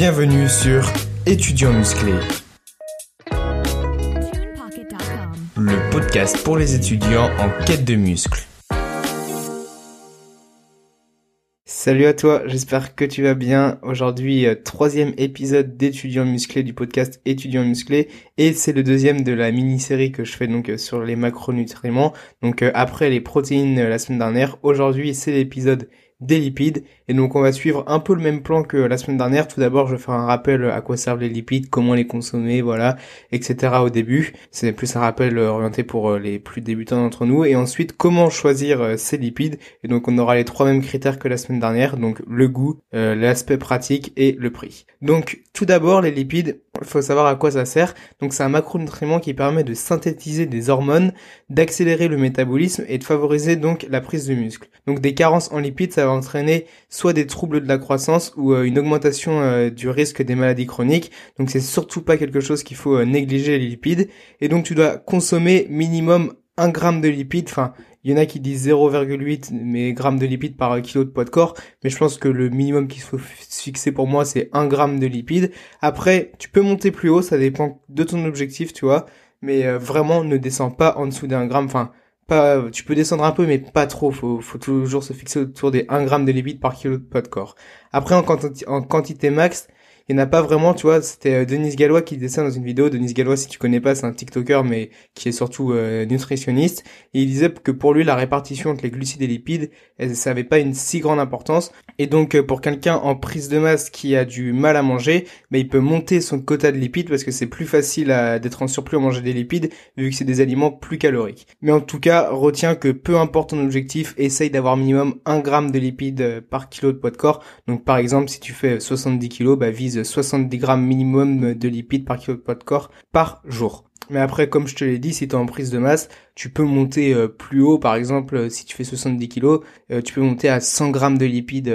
Bienvenue sur Étudiants musclés, le podcast pour les étudiants en quête de muscles. Salut à toi, j'espère que tu vas bien. Aujourd'hui, euh, troisième épisode d'étudiants musclés du podcast étudiants musclés et c'est le deuxième de la mini-série que je fais donc euh, sur les macronutriments. Donc euh, après les protéines la semaine dernière, aujourd'hui c'est l'épisode des lipides. Et donc on va suivre un peu le même plan que la semaine dernière. Tout d'abord, je vais faire un rappel à quoi servent les lipides, comment les consommer, voilà, etc. au début. C'est plus un rappel orienté pour euh, les plus débutants d'entre nous. Et ensuite, comment choisir euh, ces lipides. Et donc on aura les trois mêmes critères que la semaine dernière. Donc le goût, euh, l'aspect pratique et le prix. Donc tout d'abord, les lipides, il faut savoir à quoi ça sert. Donc c'est un macronutriment qui permet de synthétiser des hormones, d'accélérer le métabolisme et de favoriser donc la prise de muscle. Donc des carences en lipides, ça va entraîner soit des troubles de la croissance ou euh, une augmentation euh, du risque des maladies chroniques. Donc c'est surtout pas quelque chose qu'il faut euh, négliger les lipides. Et donc tu dois consommer minimum 1 gramme de lipides. Enfin, il y en a qui disent 0,8 mais grammes de lipides par kilo de poids de corps, mais je pense que le minimum qu'il faut fixer pour moi c'est 1 gramme de lipides. Après, tu peux monter plus haut, ça dépend de ton objectif, tu vois, mais vraiment ne descends pas en dessous d'un gramme. Enfin, tu peux descendre un peu, mais pas trop. Faut, faut toujours se fixer autour des 1 gramme de lipides par kilo de poids de corps. Après, en quantité max, il n'y en a pas vraiment, tu vois, c'était euh, Denis Gallois qui disait ça dans une vidéo. Denis Gallois, si tu connais pas, c'est un TikToker, mais qui est surtout euh, nutritionniste. Et il disait que pour lui, la répartition entre les glucides et les lipides, ça n'avait pas une si grande importance. Et donc, euh, pour quelqu'un en prise de masse qui a du mal à manger, bah, il peut monter son quota de lipides parce que c'est plus facile d'être en surplus à manger des lipides, vu que c'est des aliments plus caloriques. Mais en tout cas, retiens que peu importe ton objectif, essaye d'avoir minimum 1 gramme de lipides par kilo de poids de corps. Donc, par exemple, si tu fais 70 kg, bah, vise 70 grammes minimum de lipides par kilo de de corps par jour. Mais après, comme je te l'ai dit, si tu es en prise de masse, tu peux monter euh, plus haut. Par exemple, euh, si tu fais 70 kg, euh, tu peux monter à 100 grammes de lipides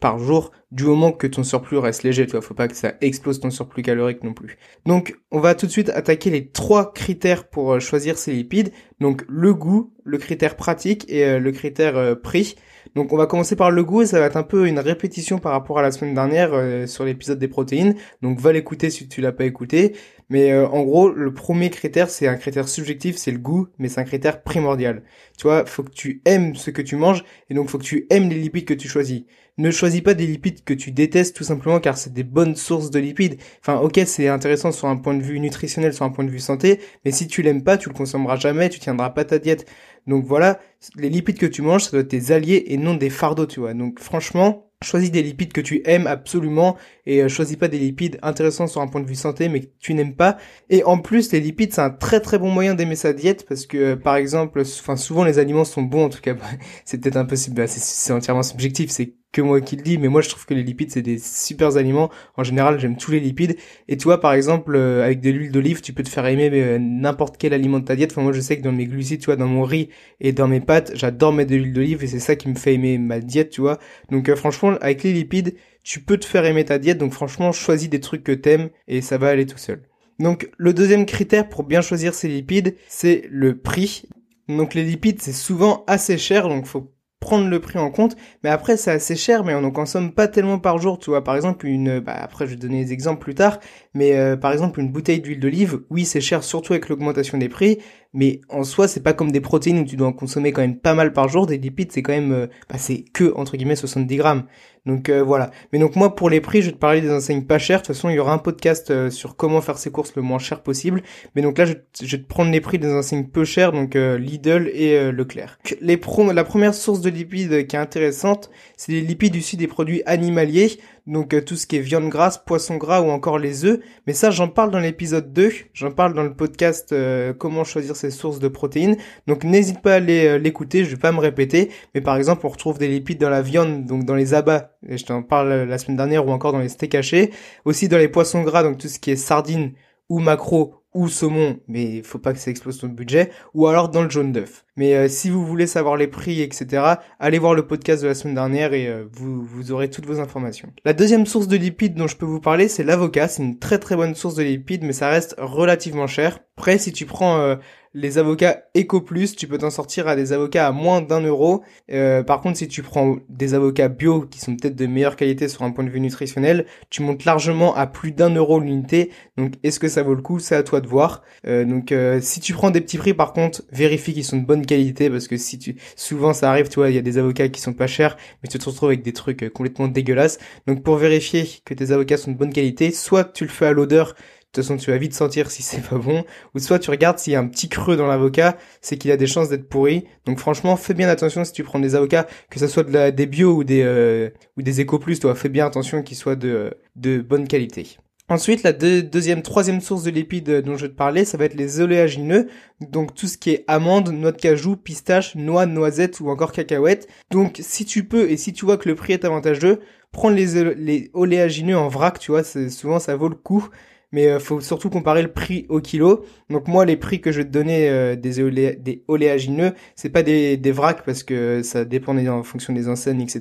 par jour, du moment que ton surplus reste léger. Tu vois, faut pas que ça explose ton surplus calorique non plus. Donc, on va tout de suite attaquer les trois critères pour choisir ces lipides. Donc, le goût, le critère pratique et le critère prix. Donc on va commencer par le goût et ça va être un peu une répétition par rapport à la semaine dernière euh, sur l'épisode des protéines. Donc va l'écouter si tu l'as pas écouté. Mais euh, en gros, le premier critère, c'est un critère subjectif, c'est le goût, mais c'est un critère primordial. Tu vois, faut que tu aimes ce que tu manges et donc faut que tu aimes les lipides que tu choisis. Ne choisis pas des lipides que tu détestes tout simplement car c'est des bonnes sources de lipides. Enfin, ok, c'est intéressant sur un point de vue nutritionnel, sur un point de vue santé, mais si tu l'aimes pas, tu le consommeras jamais, tu tiendras pas ta diète. Donc voilà, les lipides que tu manges, ça doit être tes alliés et non des fardeaux, tu vois. Donc franchement, choisis des lipides que tu aimes absolument et euh, choisis pas des lipides intéressants sur un point de vue santé mais que tu n'aimes pas. Et en plus, les lipides, c'est un très très bon moyen d'aimer sa diète parce que euh, par exemple, enfin souvent les aliments sont bons en tout cas. c'est peut-être impossible, bah, c'est entièrement subjectif, c'est que moi qui le dis, mais moi je trouve que les lipides c'est des super aliments. En général, j'aime tous les lipides. Et tu vois, par exemple, euh, avec de l'huile d'olive, tu peux te faire aimer euh, n'importe quel aliment de ta diète. Enfin, moi je sais que dans mes glucides, tu vois, dans mon riz et dans mes pâtes, j'adore mettre de l'huile d'olive et c'est ça qui me fait aimer ma diète, tu vois. Donc euh, franchement, avec les lipides, tu peux te faire aimer ta diète. Donc franchement, choisis des trucs que t'aimes et ça va aller tout seul. Donc le deuxième critère pour bien choisir ces lipides, c'est le prix. Donc les lipides, c'est souvent assez cher, donc faut prendre le prix en compte, mais après c'est assez cher, mais on en consomme pas tellement par jour, tu vois. Par exemple, une, bah après je vais donner des exemples plus tard, mais euh, par exemple une bouteille d'huile d'olive, oui c'est cher surtout avec l'augmentation des prix, mais en soi c'est pas comme des protéines où tu dois en consommer quand même pas mal par jour. Des lipides c'est quand même, euh, bah, c'est que entre guillemets 70 grammes. Donc euh, voilà. Mais donc moi pour les prix, je vais te parler des enseignes pas chères. De toute façon, il y aura un podcast euh, sur comment faire ses courses le moins cher possible. Mais donc là, je, vais te prendre les prix des enseignes peu chères, donc euh, Lidl et Leclerc. Les la première source de lipides qui est intéressante, c'est les lipides issus des produits animaliers donc euh, tout ce qui est viande grasse, poisson gras ou encore les œufs. Mais ça, j'en parle dans l'épisode 2, j'en parle dans le podcast euh, comment choisir ses sources de protéines. Donc n'hésite pas à euh, l'écouter, je vais pas me répéter. Mais par exemple, on retrouve des lipides dans la viande, donc dans les abats, et je t'en parle la semaine dernière, ou encore dans les steaks hachés. Aussi dans les poissons gras, donc tout ce qui est sardines ou macro ou saumon, mais il faut pas que ça explose ton budget, ou alors dans le jaune d'œuf. Mais euh, si vous voulez savoir les prix, etc., allez voir le podcast de la semaine dernière et euh, vous, vous aurez toutes vos informations. La deuxième source de lipides dont je peux vous parler, c'est l'avocat. C'est une très très bonne source de lipides, mais ça reste relativement cher. Après, si tu prends euh, les avocats Eco Plus, tu peux t'en sortir à des avocats à moins d'un euro. Euh, par contre, si tu prends des avocats bio qui sont peut-être de meilleure qualité sur un point de vue nutritionnel, tu montes largement à plus d'un euro l'unité. Donc, est-ce que ça vaut le coup? C'est à toi de voir. Euh, donc, euh, si tu prends des petits prix, par contre, vérifie qu'ils sont de bonne qualité parce que si tu, souvent ça arrive, tu vois, il y a des avocats qui sont pas chers, mais tu te retrouves avec des trucs complètement dégueulasses. Donc, pour vérifier que tes avocats sont de bonne qualité, soit tu le fais à l'odeur de toute façon, tu vas vite sentir si c'est pas bon. Ou soit tu regardes s'il y a un petit creux dans l'avocat, c'est qu'il a des chances d'être pourri. Donc franchement, fais bien attention si tu prends des avocats, que ce soit de des bio ou des euh, ou des éco plus, toi, fais bien attention qu'ils soient de de bonne qualité. Ensuite, la deuxième, troisième source de lipides dont je vais te parler, ça va être les oléagineux. Donc tout ce qui est amandes, noix de cajou, pistache, noix, noisettes ou encore cacahuètes. Donc si tu peux et si tu vois que le prix est avantageux, prends les, oléagineux en vrac, tu vois, souvent ça vaut le coup mais euh, faut surtout comparer le prix au kilo. Donc moi, les prix que je vais te donner euh, des, des oléagineux, c'est pas des, des vracs parce que ça dépend en fonction des enseignes, etc.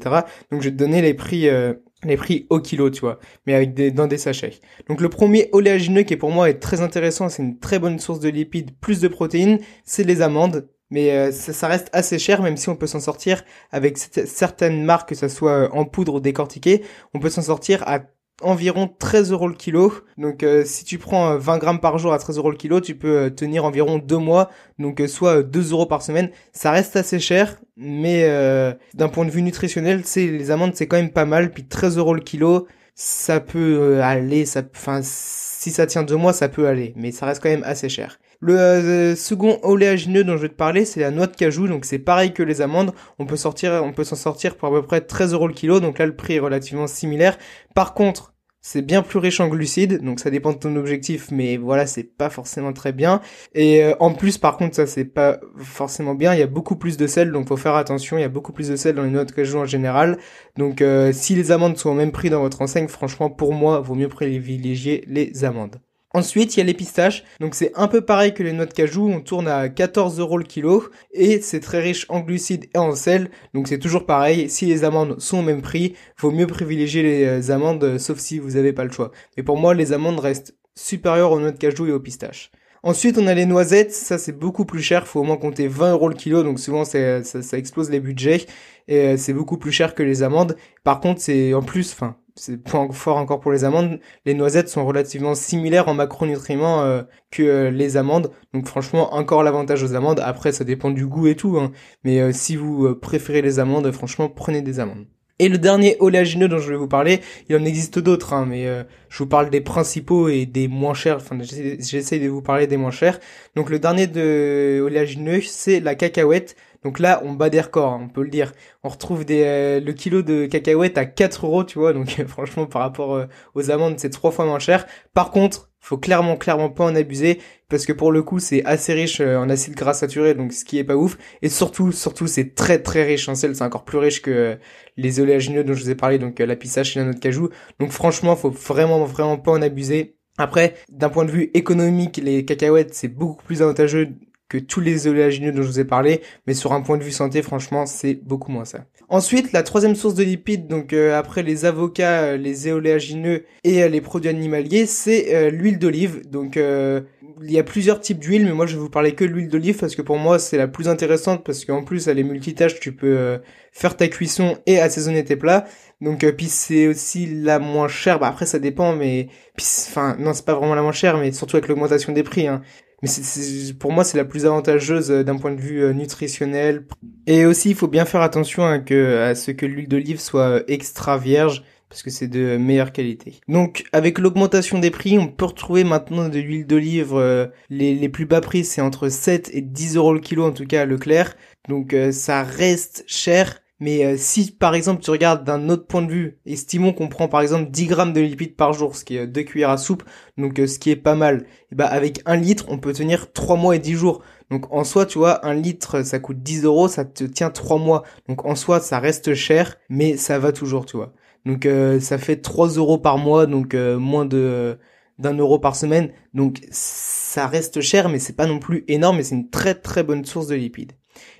Donc je vais te donner les prix euh, les prix au kilo, tu vois, mais avec des, dans des sachets. Donc le premier oléagineux qui pour moi est très intéressant, c'est une très bonne source de lipides, plus de protéines, c'est les amandes. Mais ça, ça, reste assez cher, même si on peut s'en sortir avec certaines marques, que ça soit en poudre ou décortiqué, on peut s'en sortir à environ 13 euros le kilo. Donc euh, si tu prends 20 euh, grammes par jour à 13 euros le kilo, tu peux euh, tenir environ deux mois, donc soit 2 euros par semaine. Ça reste assez cher, mais d'un point de vue nutritionnel, c'est les amandes c'est quand même pas mal. Puis 13 euros le kilo, ça peut aller, enfin si ça tient deux mois, ça peut aller, mais ça reste quand même assez cher. Le euh, second oléagineux dont je vais te parler, c'est la noix de cajou. Donc c'est pareil que les amandes. On peut sortir, on peut s'en sortir pour à peu près 13 euros le kilo. Donc là, le prix est relativement similaire. Par contre, c'est bien plus riche en glucides, donc ça dépend de ton objectif, mais voilà, c'est pas forcément très bien. Et euh, en plus, par contre, ça c'est pas forcément bien. Il y a beaucoup plus de sel, donc faut faire attention. Il y a beaucoup plus de sel dans les noix de cajou en général. Donc euh, si les amandes sont au même prix dans votre enseigne, franchement, pour moi, vaut mieux privilégier les amandes. Ensuite, il y a les pistaches. Donc c'est un peu pareil que les noix de cajou. On tourne à 14 euros le kilo. Et c'est très riche en glucides et en sel. Donc c'est toujours pareil. Si les amandes sont au même prix, vaut mieux privilégier les euh, amandes, euh, sauf si vous n'avez pas le choix. Mais pour moi, les amandes restent supérieures aux noix de cajou et aux pistaches. Ensuite, on a les noisettes. Ça, c'est beaucoup plus cher. Faut au moins compter 20 euros le kilo. Donc souvent, ça, ça explose les budgets. Et euh, c'est beaucoup plus cher que les amandes. Par contre, c'est en plus, enfin, c'est point fort encore pour les amandes, les noisettes sont relativement similaires en macronutriments euh, que euh, les amandes. Donc franchement, encore l'avantage aux amandes. Après, ça dépend du goût et tout. Hein. Mais euh, si vous préférez les amandes, franchement, prenez des amandes. Et le dernier oléagineux dont je vais vous parler, il en existe d'autres, hein, mais je vous parle des principaux et des moins chers. Enfin, j'essaie de vous parler des moins chers. Donc le dernier de oléagineux, c'est la cacahuète. Donc là, on bat des records, hein, on peut le dire. On retrouve des, euh, le kilo de cacahuètes à 4 euros, tu vois. Donc franchement, par rapport euh, aux amandes, c'est trois fois moins cher. Par contre, faut clairement, clairement pas en abuser parce que pour le coup, c'est assez riche euh, en acides gras saturés, donc ce qui est pas ouf. Et surtout, surtout, c'est très, très riche en sel. C'est encore plus riche que les oléagineux dont je vous ai parlé, donc la pistache et la noix de cajou. Donc franchement, faut vraiment, vraiment pas en abuser. Après, d'un point de vue économique, les cacahuètes, c'est beaucoup plus avantageux que tous les oléagineux dont je vous ai parlé, mais sur un point de vue santé, franchement, c'est beaucoup moins ça. Ensuite, la troisième source de lipides, donc euh, après les avocats, euh, les oléagineux et euh, les produits animaliers, c'est l'huile d'olive. Donc il y a plusieurs types d'huile, mais moi je vais vous parler que l'huile d'olive parce que pour moi c'est la plus intéressante parce qu'en plus elle est multitâche, tu peux faire ta cuisson et assaisonner tes plats. Donc puis c'est aussi la moins chère. Bah après ça dépend, mais enfin non c'est pas vraiment la moins chère, mais surtout avec l'augmentation des prix. Hein. Mais pour moi, c'est la plus avantageuse euh, d'un point de vue euh, nutritionnel. Et aussi, il faut bien faire attention à, ce que l'huile d'olive soit euh, extra vierge parce que c'est de meilleure qualité. Donc avec l'augmentation des prix, on peut retrouver maintenant de l'huile d'olive, les, les plus bas prix c'est entre 7 et 10 euros le kilo en tout cas à Leclerc. Donc ça reste cher, mais euh, si par exemple tu regardes d'un autre point de vue, estimons qu'on prend par exemple 10 grammes de lipides par jour, ce qui est 2 cuillères à soupe, donc euh, ce qui est pas mal, et bah avec un litre on peut tenir 3 mois et 10 jours. Donc en soi tu vois, un litre ça coûte 10 euros, ça te tient 3 mois. Donc en soi ça reste cher, mais ça va toujours tu vois. Donc euh, ça fait 3 euros par mois, donc moins de d'un euro par semaine. Donc ça reste cher, mais c'est pas non plus énorme, mais c'est une très très bonne source de lipides.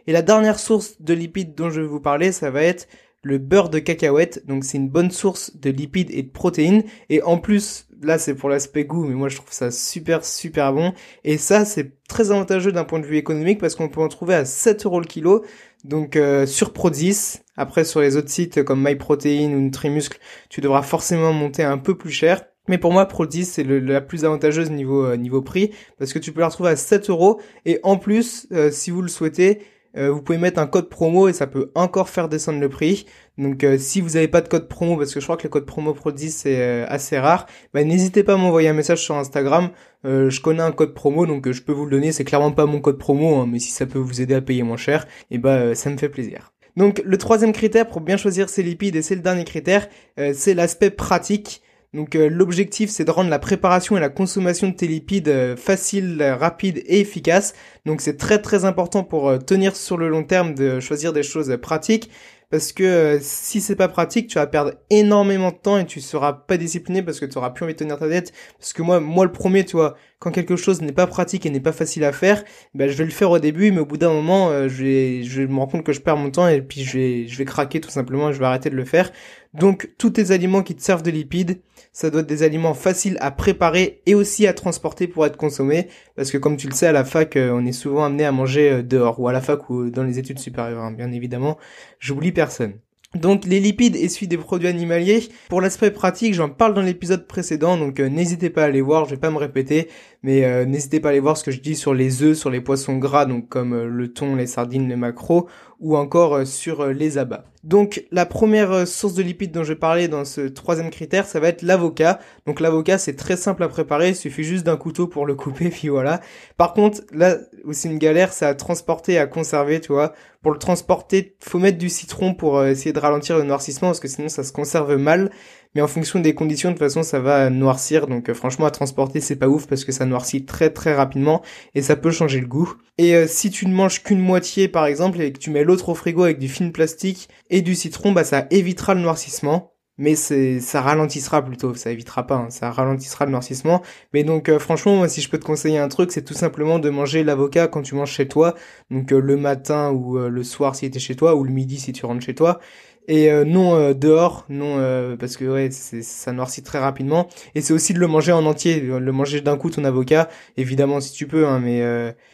Et la dernière source de lipides dont je vais vous parler, ça va être le beurre de cacahuète. Donc c'est une bonne source de lipides et de protéines. Et en plus, là c'est pour l'aspect goût, mais moi je trouve ça super super bon. Et ça c'est très avantageux d'un point de vue économique parce qu'on peut en trouver à 7 euros le kilo. Donc euh, sur Prodis, après sur les autres sites comme MyProtein ou Nutrimuscle, tu devras forcément monter un peu plus cher. Mais pour moi, Prodis c'est la plus avantageuse niveau euh, niveau prix parce que tu peux la retrouver à 7 euros et en plus, euh, si vous le souhaitez, euh, vous pouvez mettre un code promo et ça peut encore faire descendre le prix. Donc euh, si vous n'avez pas de code promo, parce que je crois que le code promo Pro10 c'est euh, assez rare, bah, n'hésitez pas à m'envoyer un message sur Instagram. je connais un code promo donc je peux vous le donner. C'est clairement pas mon code promo, hein, mais si ça peut vous aider à payer moins cher, et eh bah ça me fait plaisir. Donc le troisième critère pour bien choisir ses lipides et c'est le dernier critère, c'est l'aspect pratique. Donc euh, l'objectif c'est de rendre la préparation et la consommation de tes lipides euh, facile, rapide et efficace. Donc c'est très très important pour euh, tenir sur le long terme de choisir des choses pratiques parce que si c'est pas pratique, tu vas perdre énormément de temps et tu seras pas discipliné parce que tu auras plus envie de tenir ta tête. Parce que moi, moi le premier, tu vois, quand quelque chose n'est pas pratique et n'est pas facile à faire, ben je vais le faire au début, mais au bout d'un moment, je vais, je me rendre compte que je perds mon temps et puis je vais, je vais craquer tout simplement et je vais arrêter de le faire. Donc tous tes aliments qui te servent de lipides, ça doit être des aliments faciles à préparer et aussi à transporter pour être consommés. Parce que comme tu le sais, à la fac, euh, on est souvent amené à manger euh, dehors, ou à la fac ou dans les études supérieures, hein, bien évidemment. J'oublie personne. Donc les lipides essuient des produits animaliers. Pour l'aspect pratique, j'en parle dans l'épisode précédent, donc euh, n'hésitez pas à aller voir, je vais pas me répéter, mais n'hésitez pas à aller voir ce que je dis sur les œufs, sur les poissons gras, donc comme le thon, les sardines, les maquereaux, ou encore sur les abats. Donc la première euh, source de lipides dont je parler dans ce troisième critère, ça va être l'avocat. Donc l'avocat c'est très simple à préparer, il suffit juste d'un couteau pour le couper, puis voilà. Par contre, là où c'est une galère, c'est à transporter, à conserver, tu vois. Pour le transporter, faut mettre du citron pour euh, essayer de ralentir le noircissement, parce que sinon ça se conserve mal mais en fonction des conditions, de toute façon, ça va noircir. Donc euh, franchement, à transporter, c'est pas ouf parce que ça noircit très très rapidement et ça peut changer le goût. Et euh, si tu ne manges qu'une moitié, par exemple, et que tu mets l'autre au frigo avec du film plastique et du citron, bah ça évitera le noircissement. Mais c'est ça ralentissera plutôt. Ça évitera pas hein, ça ralentissera le noircissement. Mais donc euh, franchement moi si je peux te conseiller un truc c'est tout simplement de manger l'avocat quand tu manges chez toi. Donc le matin ou le soir si tu es chez toi ou le midi si tu rentres chez toi et euh, non euh, dehors, non euh, parce que ouais, ça noircit très rapidement. Et c'est aussi de le manger en entier, le manger d'un coup ton avocat, évidemment si tu peux, hein, mais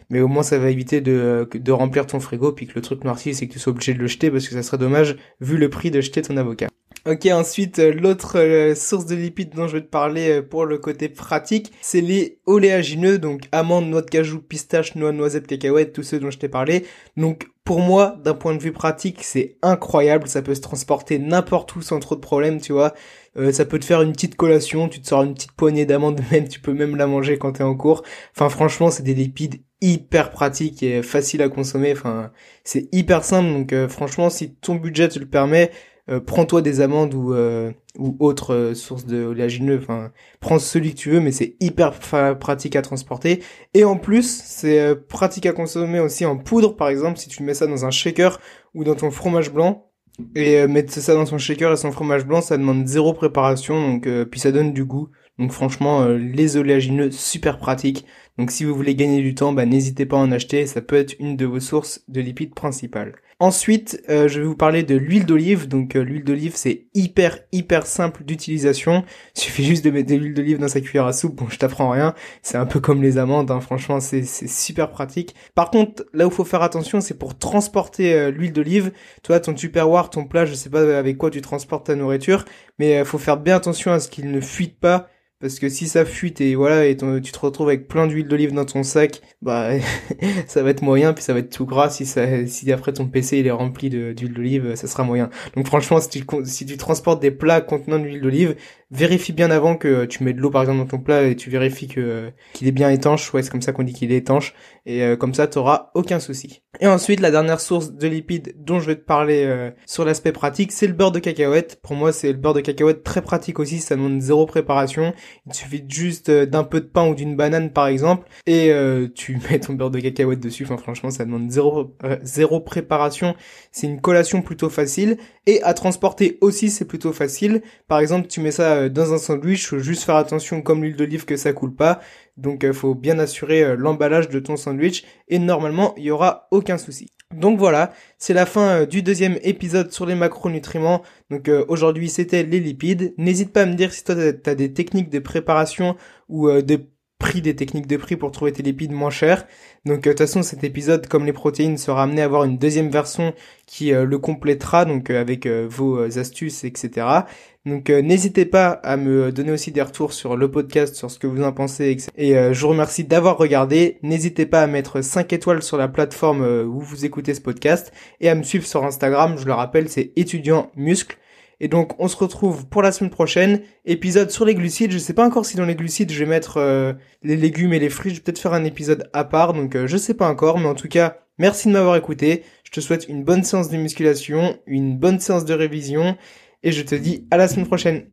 mais au moins ça va éviter de de remplir ton frigo puis que le truc noircisse et que tu sois obligé de le jeter parce que ça serait dommage vu le prix de jeter ton avocat. Ok, ensuite, euh, l'autre euh, source de lipides dont je vais te parler euh, pour le côté pratique, c'est les oléagineux, donc amandes, noix de cajou, pistache, noix, noisettes, cacahuètes, tous ceux dont je t'ai parlé. Donc, pour moi, d'un point de vue pratique, c'est incroyable, ça peut se transporter n'importe où sans trop de problèmes, tu vois. ça peut te faire une petite collation, tu te sors une petite poignée d'amandes même, tu peux même la manger quand t'es en cours. Enfin, franchement, c'est des lipides hyper pratiques et faciles à consommer. Enfin, c'est hyper simple, donc franchement, si ton budget te le permet, euh, prends-toi des amandes ou euh, ou autre euh, source de oléagineux. Enfin, prends celui que tu veux, mais c'est hyper pratique à transporter. Et en plus, c'est pratique à consommer aussi en poudre, par exemple, si tu mets ça dans un shaker ou dans ton fromage blanc. Et mettre ça dans son shaker et son fromage blanc, ça demande zéro préparation, donc puis ça donne du goût. Donc franchement, les oléagineux super pratiques. Donc si vous voulez gagner du temps, bah, n'hésitez pas à en acheter, ça peut être une de vos sources de lipides principales. Ensuite, euh, je vais vous parler de l'huile d'olive. Donc euh, l'huile d'olive, c'est hyper hyper simple d'utilisation. Il suffit juste de mettre de l'huile d'olive dans sa cuillère à soupe. Bon, je t'apprends rien. C'est un peu comme les amandes. Hein. Franchement, c'est super pratique. Par contre, là où faut faire attention, c'est pour transporter euh, l'huile d'olive. Toi, ton tupperware, ton plat, je sais pas avec quoi tu transportes ta nourriture, mais faut faire bien attention à ce qu'il ne fuite pas parce que si ça fuite et voilà, et tu te retrouves avec plein d'huile d'olive dans ton sac, bah ça va être moyen, puis ça va être tout gras. Si ça, si après ton PC il est rempli d'huile d'olive, ça sera moyen. Donc franchement, si tu, si tu transportes des plats contenant de l'huile d'olive, vérifie bien avant que tu mets de l'eau par exemple dans ton plat et tu vérifies que qu'il est bien étanche. Ouais, c'est comme ça qu'on dit qu'il est étanche. Et euh, comme ça, t'auras aucun souci. Et ensuite, la dernière source de lipides dont je vais te parler euh, sur l'aspect pratique, c'est le beurre de cacahuète. Pour moi, c'est le beurre de cacahuète très pratique aussi. Ça demande zéro préparation. Il suffit juste euh, d'un peu de pain ou d'une banane par exemple, et tu mets ton beurre de cacahuète dessus. Enfin, franchement, ça demande zéro zéro préparation. C'est une collation plutôt facile et à transporter aussi, c'est plutôt facile. Par exemple, tu mets ça euh, dans un sandwich, faut juste faire attention comme l'huile d'olive que ça coule pas. Donc il euh, faut bien assurer euh, l'emballage de ton sandwich et normalement il y aura aucun souci. Donc voilà, c'est la fin euh, du deuxième épisode sur les macronutriments. Donc euh, aujourd'hui c'était les lipides. N'hésite pas à me dire si toi tu as des techniques de préparation ou euh, des prix des techniques de prix pour trouver tes lipides moins chers. Donc de toute façon cet épisode comme les protéines sera amené à avoir une deuxième version qui le complétera donc avec vos astuces etc. Donc euh, n'hésitez pas à me donner aussi des retours sur le podcast, sur ce que vous en pensez. Et euh, je vous remercie d'avoir regardé. N'hésitez pas à mettre 5 étoiles sur la plateforme euh, où vous écoutez ce podcast et à me suivre sur Instagram. Je le rappelle, c'est étudiant muscle. Et donc on se retrouve pour la semaine prochaine. Épisode sur les glucides. Je sais pas encore si dans les glucides je vais mettre les légumes et les fruits. Je vais peut-être faire un épisode à part. Donc je sais pas encore. Mais en tout cas, merci de m'avoir écouté. Je te souhaite une bonne séance de musculation, une bonne séance de révision et je te dis à la semaine prochaine.